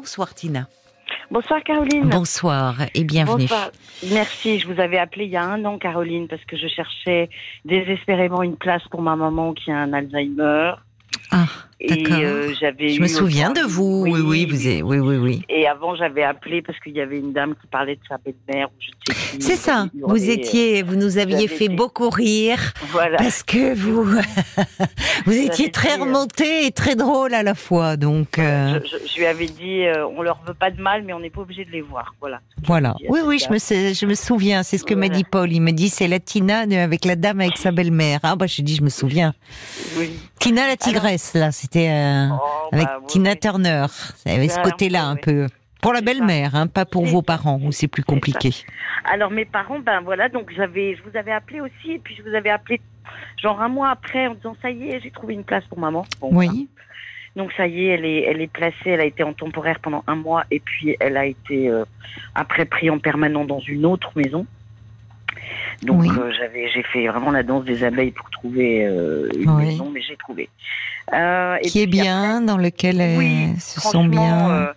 Bonsoir Tina. Bonsoir Caroline. Bonsoir et bienvenue. Bonsoir. Merci, je vous avais appelé il y a un an Caroline parce que je cherchais désespérément une place pour ma maman qui a un Alzheimer. Ah, Et euh, j'avais Je me souviens de vous. Oui, oui, vous êtes, oui, oui, oui. Et avant, j'avais appelé parce qu'il y avait une dame qui parlait de sa belle-mère ou. C'est ça. Vous étiez, vous nous aviez fait été- beaucoup rire euh, Voilà. parce que vous, vous étiez très dit, euh, remonté et très drôle à la fois. Donc euh, Je, je- je lui avais dit, euh, on leur veut pas de mal, mais on n'est pas obligé de les voir. Voilà. voilà. Oui, oui, je me, sais- je me souviens. C'est ce que m'a Voilà. dit Paul. Il me dit c'est la Tina avec la dame avec sa belle-mère. Ah bah je dis je me souviens. Oui. Tina la tigresse là, c'était euh, Oh, avec bah, Tina oui. Turner. Ça avait ce côté-là un oui. peu. Pour la belle-mère, hein, pas pour vos parents où c'est plus compliqué. Alors mes parents, ben voilà, donc j'avais, je vous avais appelé aussi, et puis je vous avais appelé genre un mois après en disant ça y est, j'ai trouvé une place pour maman. Bon. Oui. Donc ça y est, elle est, elle est placée, elle a été en temporaire pendant un mois, et puis elle a été euh, après pris en permanent dans une autre maison. Donc Oui. euh, j'avais, j'ai fait vraiment la danse des abeilles pour trouver euh, une Oui. maison, mais j'ai trouvé. Euh, et Qui est bien, dans lequel elles Oui, se sent bien. euh,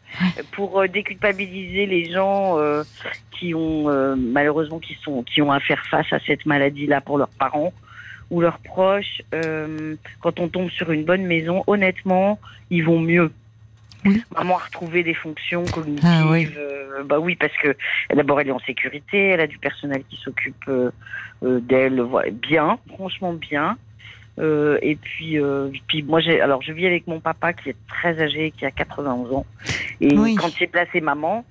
pour euh, déculpabiliser les gens euh, qui ont euh, malheureusement qui sont qui ont à faire face à cette maladie-là pour leurs parents ou leurs proches, euh, quand on tombe sur une bonne maison, honnêtement, ils vont mieux. Oui. Maman a retrouvé des fonctions cognitives. Ah oui. euh, bah oui, parce que d'abord elle est en sécurité, elle a du personnel qui s'occupe euh, euh, d'elle, bien, franchement bien. Euh, et puis, euh, puis moi, j'ai, alors je vis avec mon papa qui est très âgé, qui a 91 ans. Et Oui. quand j'ai placé maman,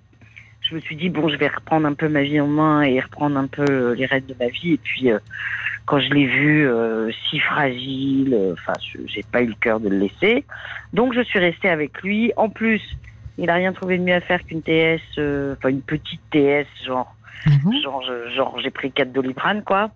je me suis dit bon, je vais reprendre un peu ma vie en main et reprendre un peu les rênes de ma vie. Et puis, euh, quand je l'ai vu euh, si fragile, euh, enfin, je- j'ai pas eu le cœur de le laisser. Donc, je suis restée avec lui. En plus, il a rien trouvé de mieux à faire qu'une TS, euh, enfin une petite TS, genre, bon genre, genre, j'ai pris 4 doliprane, quoi.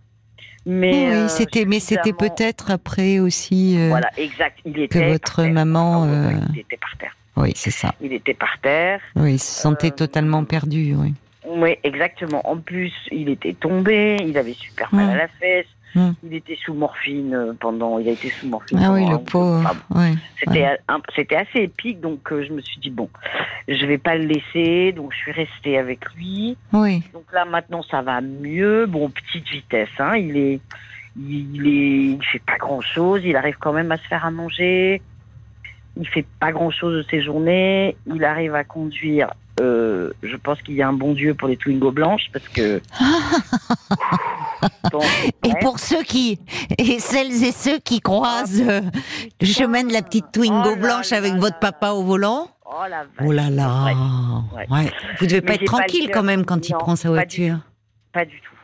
Mais oui, euh, c'était, mais c'était peut-être après aussi. euh, voilà, exact. Il était que votre maman, Ah euh, il était par terre. Oui, c'est ça. Il était par terre. Oui, il se sentait Euh, totalement perdu. Oui. Oui, exactement. En plus, il était tombé, il avait super mal à la fesse. Mm. Il était sous morphine euh, pendant. Il a été sous morphine. Ah oui, le pauvre. enfin, ouais. C'était assez épique, donc euh, je me suis dit bon, je vais pas le laisser, donc je suis restée avec lui. Oui. Donc là maintenant ça va mieux. Bon, petite vitesse, hein. Il est, il est, il fait pas grand chose. Il arrive quand même à se faire à manger. Il fait pas grand chose de ses journées. Il arrive à conduire. euh, je pense qu'il y a un bon Dieu pour les Twingo blanches parce que. Bon, Et pour ceux qui, et celles et ceux qui croisent euh, le chemin de la petite Twingo Oh blanche là avec là votre papa au volant. Oh la. Oh là là. Ouais. Ouais. Vous devez Mais pas être tranquille quand même quand il prend sa pas du voiture. Pas du tout.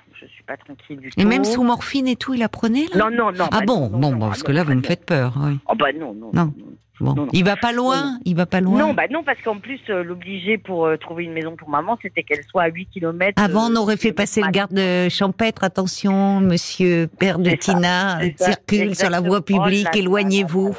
Suis pas tranquille du tout. Et même sous morphine et tout, il apprenait là Non, non, non. Ah bah bon, non, bon, non, parce que là vous me faites peur. Oui. Oh bah non, non. Non. Bon, Non, non. il va pas loin, il va pas loin. Non, bah non, parce qu'en plus, euh, l'obliger pour euh, trouver une maison pour maman, c'était qu'elle soit à 8 km. Avant, on aurait fait passer le garde champêtre. Attention, monsieur père de Tina, ça, circule sur la voie Oh publique, là éloignez-vous.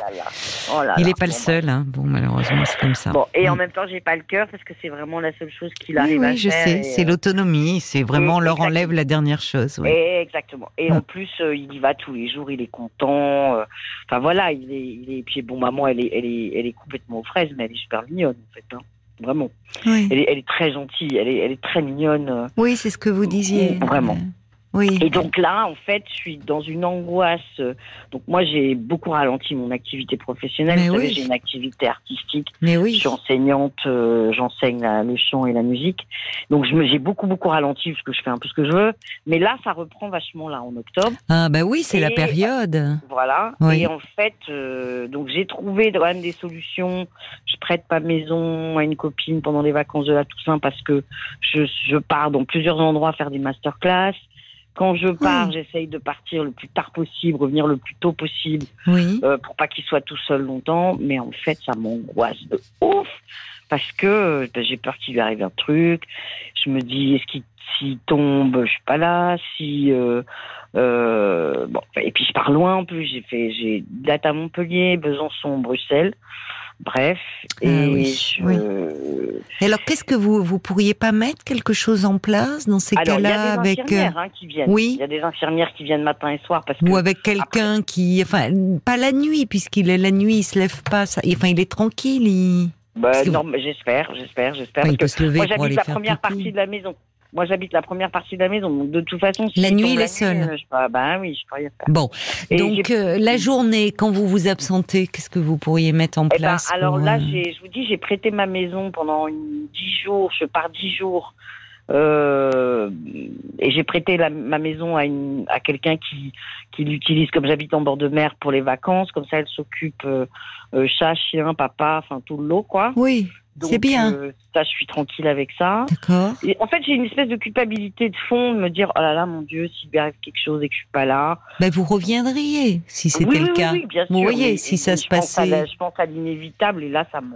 Oh là Il n'est pas le seul, hein. Bon, malheureusement, c'est comme ça. Bon, et en Mm. même temps, j'ai pas le cœur parce que c'est vraiment la seule chose qu'il oui, arrive à oui, je faire. sais, c'est l'autonomie, c'est vraiment, leur exactement. enlève la dernière chose. oui. et- exactement. Et Mm. en plus, euh, il y va tous les jours, il est content. euh, Enfin voilà, il est, il est. Puis bon, maman, elle est, elle est, elle est complètement aux fraises, mais elle est super mignonne en fait. hein. Vraiment. Oui, Elle est, elle est très gentille. Elle est, elle est très mignonne. euh. Oui, c'est ce que vous disiez. Vraiment. Oui. Et donc là, en fait, je suis dans une angoisse. Donc moi, j'ai beaucoup ralenti mon activité professionnelle. Mais Vous savez, oui. j'ai une activité artistique. Mais Je oui. suis enseignante, euh, j'enseigne le chant et la musique. Donc je me, j'ai beaucoup beaucoup ralenti parce que je fais un peu ce que je veux. Mais là, ça reprend vachement là en octobre. Ah, bah oui, c'est la période. Voilà. Oui. Et en fait, euh, donc j'ai trouvé quand même des solutions. Je prête ma maison à une copine pendant les vacances de la Toussaint parce que je, je pars dans plusieurs endroits faire des masterclass. Quand je pars, j'essaye de partir le plus tard possible, revenir le plus tôt possible Oui. euh, pour pas qu'il soit tout seul longtemps. Mais en fait, ça m'angoisse de ouf parce que euh, ben, j'ai peur qu'il lui arrive un truc. Je me dis, est-ce qu'il s'il tombe, je suis pas là. Si euh, euh, bon, et puis je pars loin en plus. J'ai fait, j'ai date à Montpellier, Besançon, Bruxelles. Bref, et Ah oui, je- oui. Et alors, qu'est-ce que vous vous pourriez pas mettre quelque chose en place dans ces alors il y cas-là a des avec euh, infirmières hein, qui viennent. oui. Il y a des infirmières qui viennent matin et soir parce que ou avec quelqu'un qui, enfin, pas la nuit puisqu'il est la nuit, il se lève pas. ça- Enfin, il est tranquille. Il... Bah, non, mais j'espère, j'espère, j'espère. Enfin, il peut parce se que lever moi, j'habite la première pipi. partie de la maison. Moi, j'habite la première partie de la maison. Donc, de toute façon, si La nuit, il est seul. bah oui, je peux rien faire. Bon, Et donc euh, la journée, quand vous vous absentez, qu'est-ce que vous pourriez mettre en Eh ben, place alors pour, là, euh, je vous dis, j'ai prêté ma maison pendant une, dix jours. Je pars dix jours. Euh, et j'ai prêté la- ma maison à, une, à quelqu'un qui, qui l'utilise comme j'habite en bord de mer pour les vacances. Comme ça, elle s'occupe euh, chat, chien, papa, enfin tout le lot, quoi. Oui, C'est bien. euh, ça, je suis tranquille avec ça. d'accord. En fait, j'ai une espèce de culpabilité de fond de me dire, oh là là, mon Dieu, s'il lui arrive quelque chose et que je suis pas là. Ben, vous reviendriez si c'était Oui, le oui, cas. oui, bien Vous sûr, voyez, mais- si ça se passait- la- je pense à l'inévitable et là, ça me,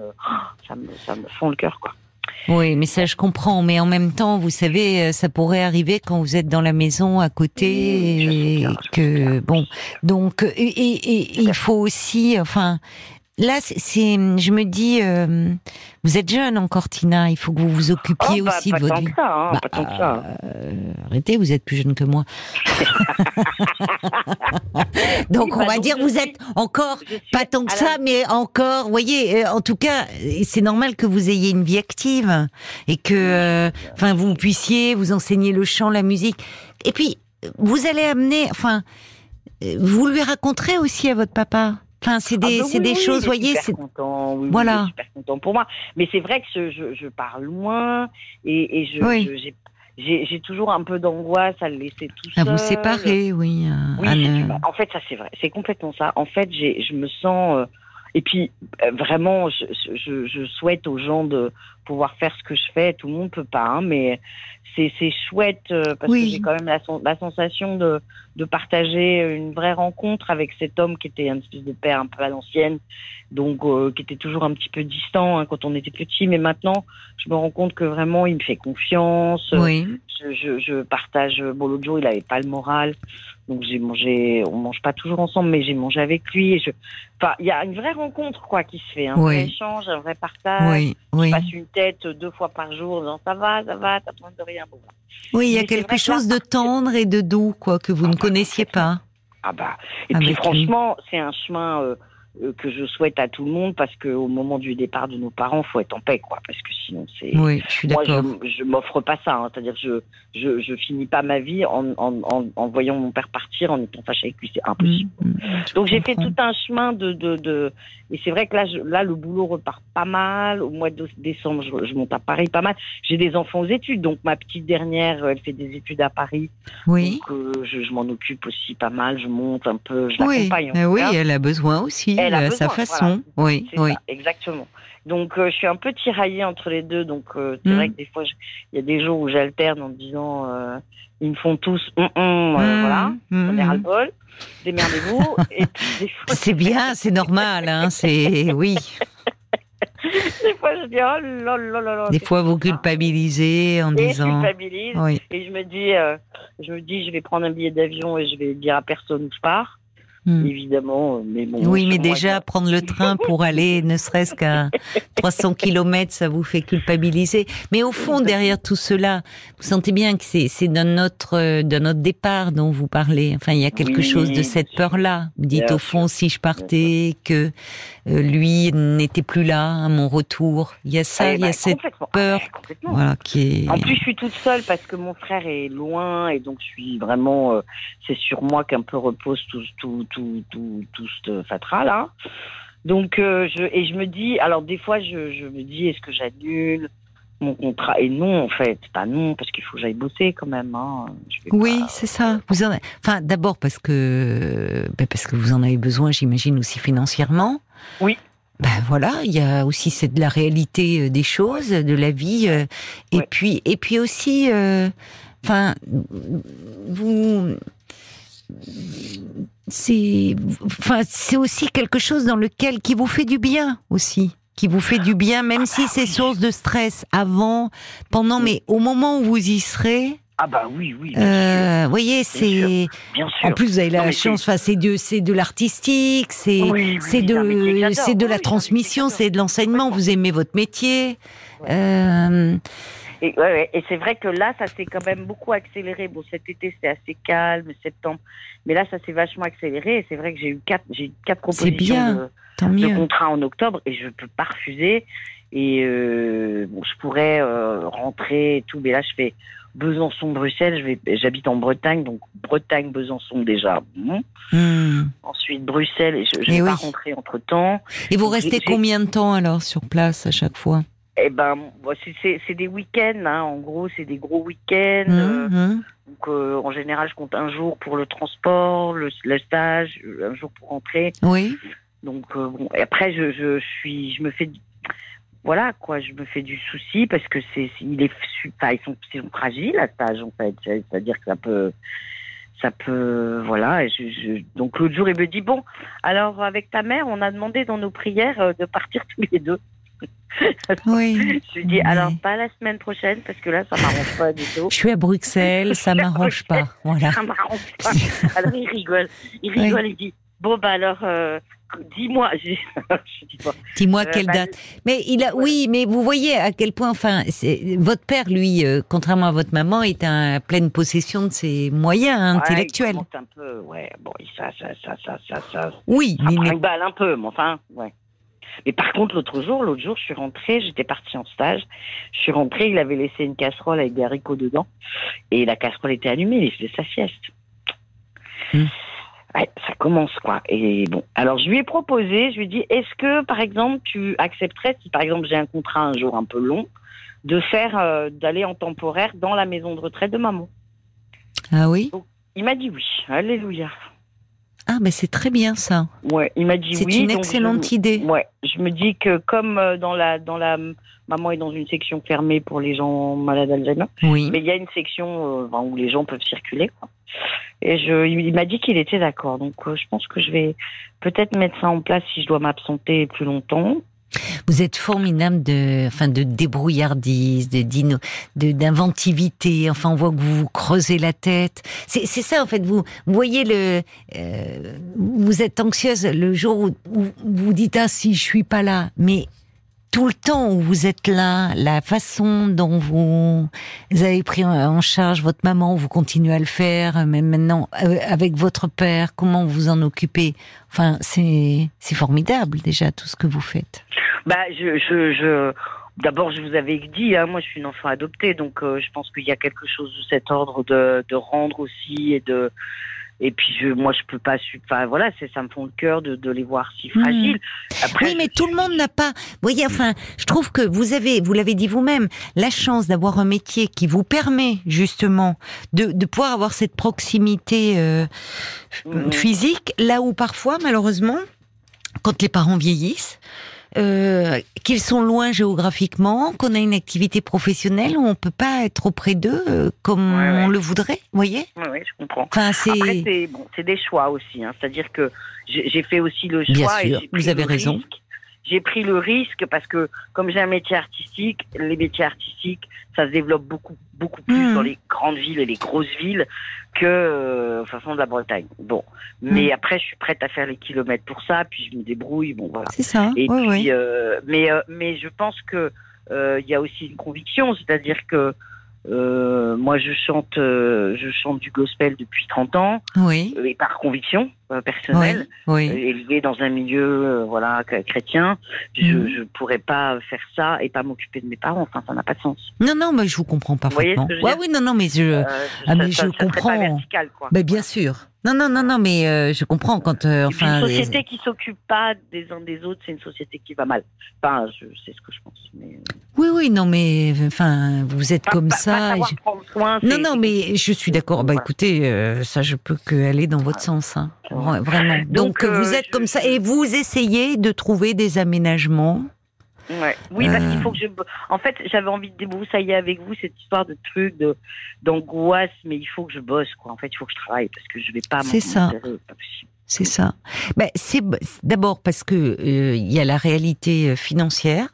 ça me, ça me fond le cœur, quoi. Oui, mais ça je comprends. Mais en même temps, vous savez, euh, ça pourrait arriver quand vous êtes dans la maison à côté et bien, que bien. bon. Donc et, et- et il faut aussi, enfin. Là, c'est, je me dis, euh, vous êtes jeune encore, Tina. Il faut que vous vous occupiez Oh, bah, aussi de votre vie. que ça, hein, Bah, pas tant que ça. euh, arrêtez, vous êtes plus jeune que moi. donc on bah, va dire, vous êtes encore pas tant que ça, mais encore, vous voyez, euh, en tout cas, c'est normal que vous ayez une vie active et que, euh, enfin, vous puissiez vous enseigner le chant, la musique. Et puis, vous allez amener, enfin, euh, vous lui raconterez aussi à votre papa. Enfin, c'est des, Ah oui, des oui, choses, est voyez, c'est oui, Voilà. super content pour moi. Mais c'est vrai que je, je, je pars loin et, et je, j'ai, toujours un peu d'angoisse à le laisser tout à seul. vous séparer, oui. euh, Oui, à en fait, ça c'est vrai. C'est complètement ça. En fait, je me sens. euh, et puis, euh, vraiment, je, je, je souhaite aux gens de pouvoir faire ce que je fais. Tout le monde peut pas, hein, mais c'est, c'est chouette euh, parce Oui. que j'ai quand même la, la sensation de, de partager une vraie rencontre avec cet homme qui était un espèce de père un peu à l'ancienne, donc euh, qui était toujours un petit peu distant hein, quand on était petit. Mais maintenant, je me rends compte que vraiment, il me fait confiance. Oui. Je, je, je partage. Bon, l'autre jour, il avait pas le moral, donc j'ai mangé. On mange pas toujours ensemble, mais j'ai mangé avec lui. Et je, enfin, il y a une vraie rencontre quoi qui se fait, un Oui. vrai échange, un vrai partage. Oui, oui. Je passe une tête deux fois par jour, disant ça va, ça va, t'as besoin de rien. Bon. Oui, il y a quelque chose de tendre et de doux, quoi, que vous Ah ne bah, connaissiez pas. Ah bah. Et puis franchement, c'est un chemin euh, que je souhaite à tout le monde parce qu'au moment du départ de nos parents, faut être en paix, quoi, parce que sinon c'est. Oui, je suis Moi, d'accord. je, je m'offre pas ça. hein. C'est-à-dire, je, je, je finis pas ma vie en, en, en, en voyant mon père partir, en étant fâché avec lui. C'est impossible. Mm, mm, Donc, j'ai fait tout un chemin de, de, de... et c'est vrai que là, je, là, le boulot repart pas mal. Au mois de décembre, je, je monte à Paris pas mal. J'ai des enfants aux études, donc ma petite dernière, elle fait des études à Paris. Oui, Donc, euh, je, je m'en occupe aussi pas mal. Je monte un peu, je oui, l'accompagne. en euh, tout oui, cas. elle a besoin aussi, Elle a à sa façon. Oui, oui. ça, exactement. Donc euh, je suis un peu tiraillée entre les deux. Donc euh, c'est Mm. vrai que des fois, il y a des jours où j'alterne en me disant, euh, ils me font tous, euh, Mm, voilà, mm, on est mm. ras-le-bol, démerdez-vous. et puis des fois, C'est bien, c'est normal, hein, c'est oui. des fois je dis, oh là là là là. Des fois, vous culpabilisez en Et disant. culpabilise. Oui, Et je me dis, euh, je me dis, je vais prendre un billet d'avion et je vais dire à personne où je pars. Mm. Évidemment, euh, mais bon. Oui, mais déjà, prendre le train pour aller ne serait-ce qu'à 300 kilomètres, ça vous fait culpabiliser. Mais au fond, derrière tout cela, vous sentez bien que c'est, c'est de notre, de notre départ dont vous parlez. Enfin, il y a quelque Oui, chose de cette peur-là. Vous dites, au fond, si je partais, que euh, lui n'était plus là à mon retour. Il y a ça, Eh il y a ben, cette peur. Complètement. voilà, qui est... En plus, je suis toute seule parce que mon frère est loin et donc je suis vraiment. euh, c'est sur moi qu'un peu repose tout, tout, tout, tout, tout ce fatras là. Donc, euh, je, et je me dis, alors des fois, je, je me dis, est-ce que j'annule mon contrat? Et non, en fait, pas non, parce qu'il faut que j'aille bosser quand même. Hein. Oui, pas- c'est ça. Vous en... Enfin, d'abord parce que ben parce que vous en avez besoin, j'imagine aussi financièrement. Oui. Ben voilà, il y a aussi c'est de la réalité euh, des choses, de la vie, euh, et Ouais. puis et puis aussi, euh, enfin, vous, c'est, enfin, c'est aussi quelque chose dans lequel qui vous fait du bien aussi, qui vous fait du bien, même si c'est source de stress avant, pendant, mais au moment où vous y serez. Ah bah oui, oui, Euh, vous voyez, c'est sûr, bien sûr. en plus vous avez la Non, chance. Enfin, c'est de c'est de l'artistique, c'est Oui, c'est de c'est de la transmission, c'est de l'enseignement. Vous aimez votre métier. Euh, Et, ouais, ouais. et c'est vrai que là, ça s'est quand même beaucoup accéléré. Bon, cet été, c'était assez calme, septembre. Mais là, ça s'est vachement accéléré. Et c'est vrai que j'ai eu quatre, j'ai eu quatre propositions bien. de, tant de mieux. contrat en octobre et je peux pas refuser. Et euh, bon, je pourrais euh, rentrer et tout, mais là, je fais Besançon-Bruxelles. J'habite en Bretagne, donc Bretagne-Besançon déjà. Bon. Hmm. Ensuite Bruxelles, et je, Eh vais oui. pas rentrer entre temps. Et vous restez combien de temps alors sur place à chaque fois? Eh ben, c'est- des week-ends, hein. en gros, c'est des gros week-ends. euh, hum. donc, euh, en général, je compte un jour pour le transport, le, le stage, un jour pour rentrer. Oui. Donc euh, bon, et après je, je suis, je me fais, voilà quoi, je me fais du souci parce que c'est, il est, enfin, ils sont, ils sont fragiles à cet âge en fait, C'est- c'est-à-dire que ça peut, ça peut, voilà. Et je, je- donc l'autre jour il me dit bon, alors avec ta mère, on a demandé dans nos prières de partir tous les deux. Oui. Je lui dis Mais- alors pas la semaine prochaine parce que là ça m'arrange pas du tout. Je suis à Bruxelles, ça m'arrange pas. Voilà. Ça m'arrange pas. Alors il rigole, il rigole, il dit bon bah alors euh, dis-moi. Je dis, je dis pas. Dis-moi Euh, quelle bah, date. Mais il a, Voilà. oui, mais vous voyez à quel point, enfin, votre père, lui, euh, contrairement à votre maman, est en pleine possession de ses moyens Ouais, intellectuels. il un peu, ouais, bon, ça, ça, ça, ça, ça, ça, Oui, ça mais, prend mais- une balle un peu, mais enfin, ouais. Mais par contre, l'autre jour, l'autre jour, je suis rentrée, j'étais partie en stage, je suis rentrée, il avait laissé une casserole avec des haricots dedans, et la casserole était allumée, il faisait sa sieste. Hmm. Ouais, ça commence, quoi. Et bon, alors je lui ai proposé, je lui ai dit, est-ce que, par exemple, tu accepterais, si par exemple j'ai un contrat un jour un peu long, de faire, euh, d'aller en temporaire dans la maison de retraite de maman? Ah oui? Il m'a dit oui, alléluia. Ah, mais c'est très bien ça. Ouais, il m'a dit C'est une excellente je, idée. Ouais, je me dis que comme euh, dans la dans la maman est dans une section fermée pour les gens malades d'Alzheimer, Oui. mais il y a une section euh, où les gens peuvent circuler. Quoi. Et je, il il m'a dit qu'il était d'accord. Donc euh, je pense que je vais peut-être mettre ça en place si je dois m'absenter plus longtemps. Vous êtes formidable de, enfin, de débrouillardise, de d'inventivité. Enfin, on voit que vous vous creusez la tête. C'est, c'est ça, en fait. Vous, vous voyez le, euh, vous êtes anxieuse le jour où, où vous dites ah si je suis pas là, mais tout le temps où vous êtes là, la façon dont vous avez pris en- charge votre maman, vous continuez à le faire, même maintenant euh, avec votre père, comment vous en occupez? Enfin, c'est formidable déjà tout ce que vous faites. Bah. D'abord, je vous avais dit, hein, moi, je suis une enfant adoptée, donc euh, je pense qu'il y a quelque chose de cet ordre de rendre aussi et de. Et puis, je, moi, je peux pas. Enfin, voilà, c'est ça me fond le cœur de, de les voir si Mhm. fragiles. Après, Oui, mais tout le monde n'a pas. Vous voyez, enfin, je trouve que vous avez, vous l'avez dit vous-même, la chance d'avoir un métier qui vous permet justement de, de pouvoir avoir cette proximité euh, Mhm. physique, là où parfois, malheureusement, quand les parents vieillissent, euh, qu'ils sont loin géographiquement, qu'on a une activité professionnelle où on peut pas être auprès d'eux euh, comme Ouais, ouais. on le voudrait, vous voyez? Oui, je comprends. Enfin, Après, c'est c'est bon, c'est des choix aussi. Hein. C'est-à-dire que j'ai fait aussi le choix. Bien et sûr, vous avez raison. risque. J'ai pris le risque parce que comme j'ai un métier artistique, les métiers artistiques, ça se développe beaucoup beaucoup plus Mhm. dans les grandes villes et les grosses villes que euh, de façon de la Bretagne. Bon, mais Mhm. après je suis prête à faire les kilomètres pour ça, puis je me débrouille. Bon voilà. c'est ça. Et oui, puis, oui. euh, mais euh, mais je pense que euh, il y a aussi une conviction, c'est-à-dire que euh, moi je chante euh, je chante du gospel depuis 30 ans Oui, euh, et par conviction euh, oui, personnelle, oui. euh, élevé dans un milieu voilà ch- chrétien, je Mhm. je pourrais pas faire ça et pas m'occuper de mes parents. Enfin, ça n'a pas de sens. Non, non, mais je vous comprends voyez ce parfaitement. que je veux Ouais, dire oui, non, non, mais je, ah, mais ça- je ça- ça comprends. Pas vertical, quoi. ben, bien sûr. Non, non, non, non, mais euh, je comprends quand, euh, enfin, une société qui s'occupe pas des uns des autres, c'est une société qui va mal. Enfin, je c'est ce que je pense. Mais... oui, oui, non, mais enfin, vous êtes Pas- comme pas- ça. je- soin, Non, non, mais je suis d'accord. Bah, écoutez, euh, ça, je peux que aller dans votre sens, hein. Vraiment. Donc, Donc, euh, vous êtes je- comme ça et vous essayez de trouver des aménagements. Ouais. Oui, parce Euh. qu'il faut que je. En fait, j'avais envie de débroussailler avec vous cette histoire de truc, de d'angoisse, mais il faut que je bosse, quoi. En fait, il faut que je travaille parce que je vais pas. C'est ça. C'est ça. Ben, c'est d'abord parce que euh, il y a la réalité euh, financière.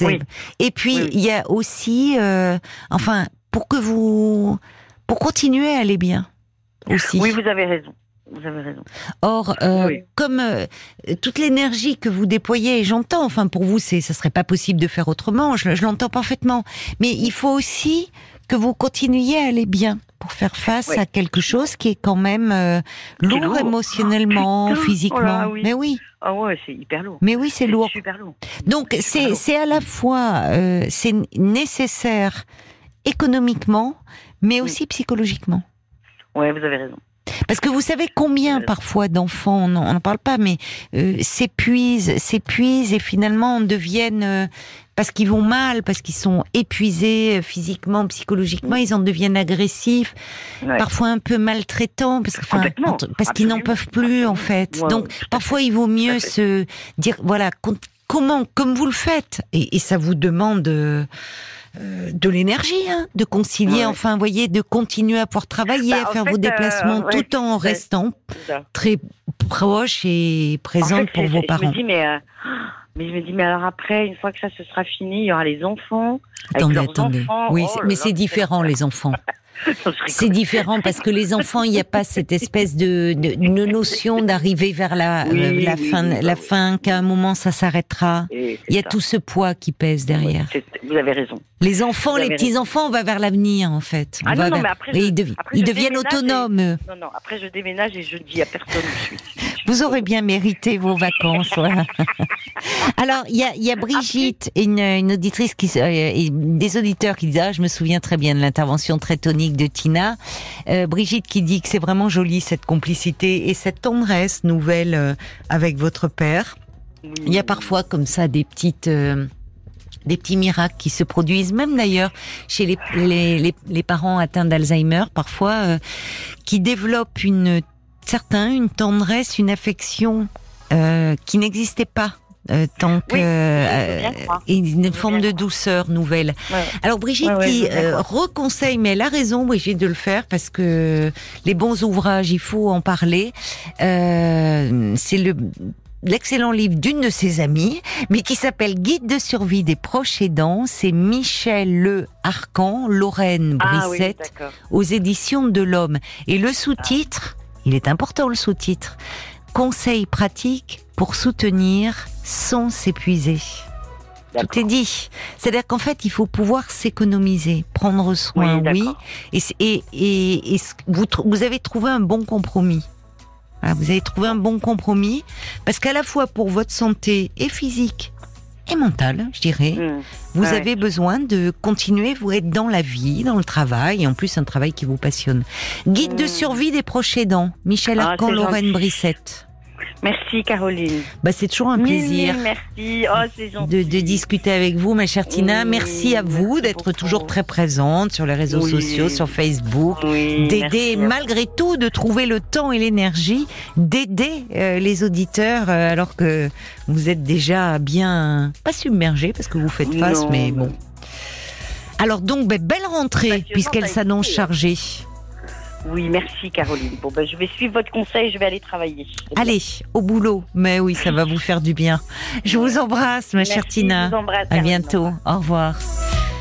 Oui. Et puis oui. il y a aussi, euh, enfin, pour que vous, pour continuer à aller bien aussi. Oui, vous avez raison. Vous avez raison. Or, euh, Oui. comme euh, toute l'énergie que vous déployez, et j'entends, enfin pour vous, c'est, ça serait pas possible de faire autrement. Je, je l'entends parfaitement. Mais il faut aussi que vous continuiez à aller bien. pour faire face à quelque chose qui est quand même euh, lourd, lourd. émotionnellement, Oh, physiquement. Oh là, oui. Mais oui, Ah ouais, c'est hyper lourd. mais oui, c'est lourd. Super lourd. Donc c'est à la fois c'est nécessaire économiquement, mais Oui. aussi psychologiquement. Ouais, vous avez raison. Parce que vous savez combien parfois d'enfants, on n'en parle pas, mais euh, s'épuisent, s'épuisent et finalement deviennent euh, parce qu'ils vont mal, parce qu'ils sont épuisés euh, physiquement, psychologiquement, ils en deviennent agressifs, Ouais. parfois un peu maltraitants, parce, que, parce qu'ils n'en peuvent plus en fait. Ouais, Donc parfois il vaut mieux se dire voilà com- comment, comme vous le faites, et, et ça vous demande. euh, euh, de l'énergie, hein, de concilier, Ouais. enfin, vous voyez, de continuer à pouvoir travailler, Bah, à faire fait, vos euh, déplacements, ouais, tout en restant très proche et En présente fait, pour vos je parents. me dis, mais, euh, mais je me dis, mais alors après, une fois que ça se sera fini, il y aura les enfants. avec Attendez, leurs attendez. enfants. Oui, Oh mais c'est différent, les enfants. C'est différent parce que les enfants, il n'y a pas cette espèce de, notion d'arriver vers la, Oui, euh, la oui, fin, oui, la oui. fin, qu'à un moment ça s'arrêtera. Il y a ça. tout ce poids qui pèse derrière. Vous avez raison. Les enfants, Vous les petits enfants, on va vers l'avenir en fait. On va non, non, vers- mais après, et je- ils, après, deviennent déménage autonomes. Non, non, après je déménage et je dis à personne où je suis. Vous aurez bien mérité vos vacances. voilà. Alors, il y a, y a Brigitte, une, une auditrice qui, euh, et des auditeurs qui disent, ah, je me souviens très bien de l'intervention très tonique de Tina. Euh, Brigitte qui dit que c'est vraiment joli cette complicité et cette tendresse nouvelle euh, avec votre père. Il y a parfois comme ça des petites. euh, des petits miracles qui se produisent, même d'ailleurs chez les, les, les, les parents atteints d'Alzheimer, parfois, euh, qui développent une certains une tendresse, une affection euh, qui n'existait pas euh, tant que Oui, euh, une forme de douceur nouvelle. Ouais. Alors Brigitte Ouais, ouais, je qui euh, reconseille, mais elle a raison Brigitte de le faire parce que les bons ouvrages, il faut en parler. Euh, c'est le l'excellent livre d'une de ses amies, mais qui s'appelle Guide de survie des proches aidants. C'est Michel Le Arcan, Lorraine Ah oui, Brissette, aux éditions de l'Homme. Et le sous-titre, il est important le sous-titre, Conseils pratiques pour soutenir sans s'épuiser. Tout est dit. C'est-à-dire qu'en fait, il faut pouvoir s'économiser, prendre soin, Oui. Et, et, et, vous, avez trouvé un bon compromis. Voilà, vous avez trouvé un bon compromis parce qu'à la fois pour votre santé et physique et mentale, je dirais, Hmm. vous Ouais. avez besoin de continuer, vous être dans la vie, dans le travail, et en plus un travail qui vous passionne. Guide de Mm. survie des proches aidants, Michel Ah, Arcan, c'est Lorraine. Brissette. Merci Caroline. Bah, c'est toujours un plaisir. merci. Oh, c'est de, de discuter avec vous, ma chère Tina. Oui, merci à vous d'être toujours très présente sur les réseaux Oui. sociaux, sur Facebook. Oui, D'aider, malgré tout, de trouver le temps et l'énergie d'aider euh, les auditeurs, euh, alors que vous êtes déjà bien, pas submergés, parce que vous faites face, Non, mais non. bon. Alors donc, ben, belle rentrée, Passionnant, puisqu'elle s'annonce chargée. Oui, merci Caroline. Bon, ben, je vais suivre votre conseil, je vais aller travailler. Allez, au boulot. Mais oui, ça va vous faire du bien. Je vous embrasse, ma chère Tina. je vous embrasse, À bientôt. Au revoir.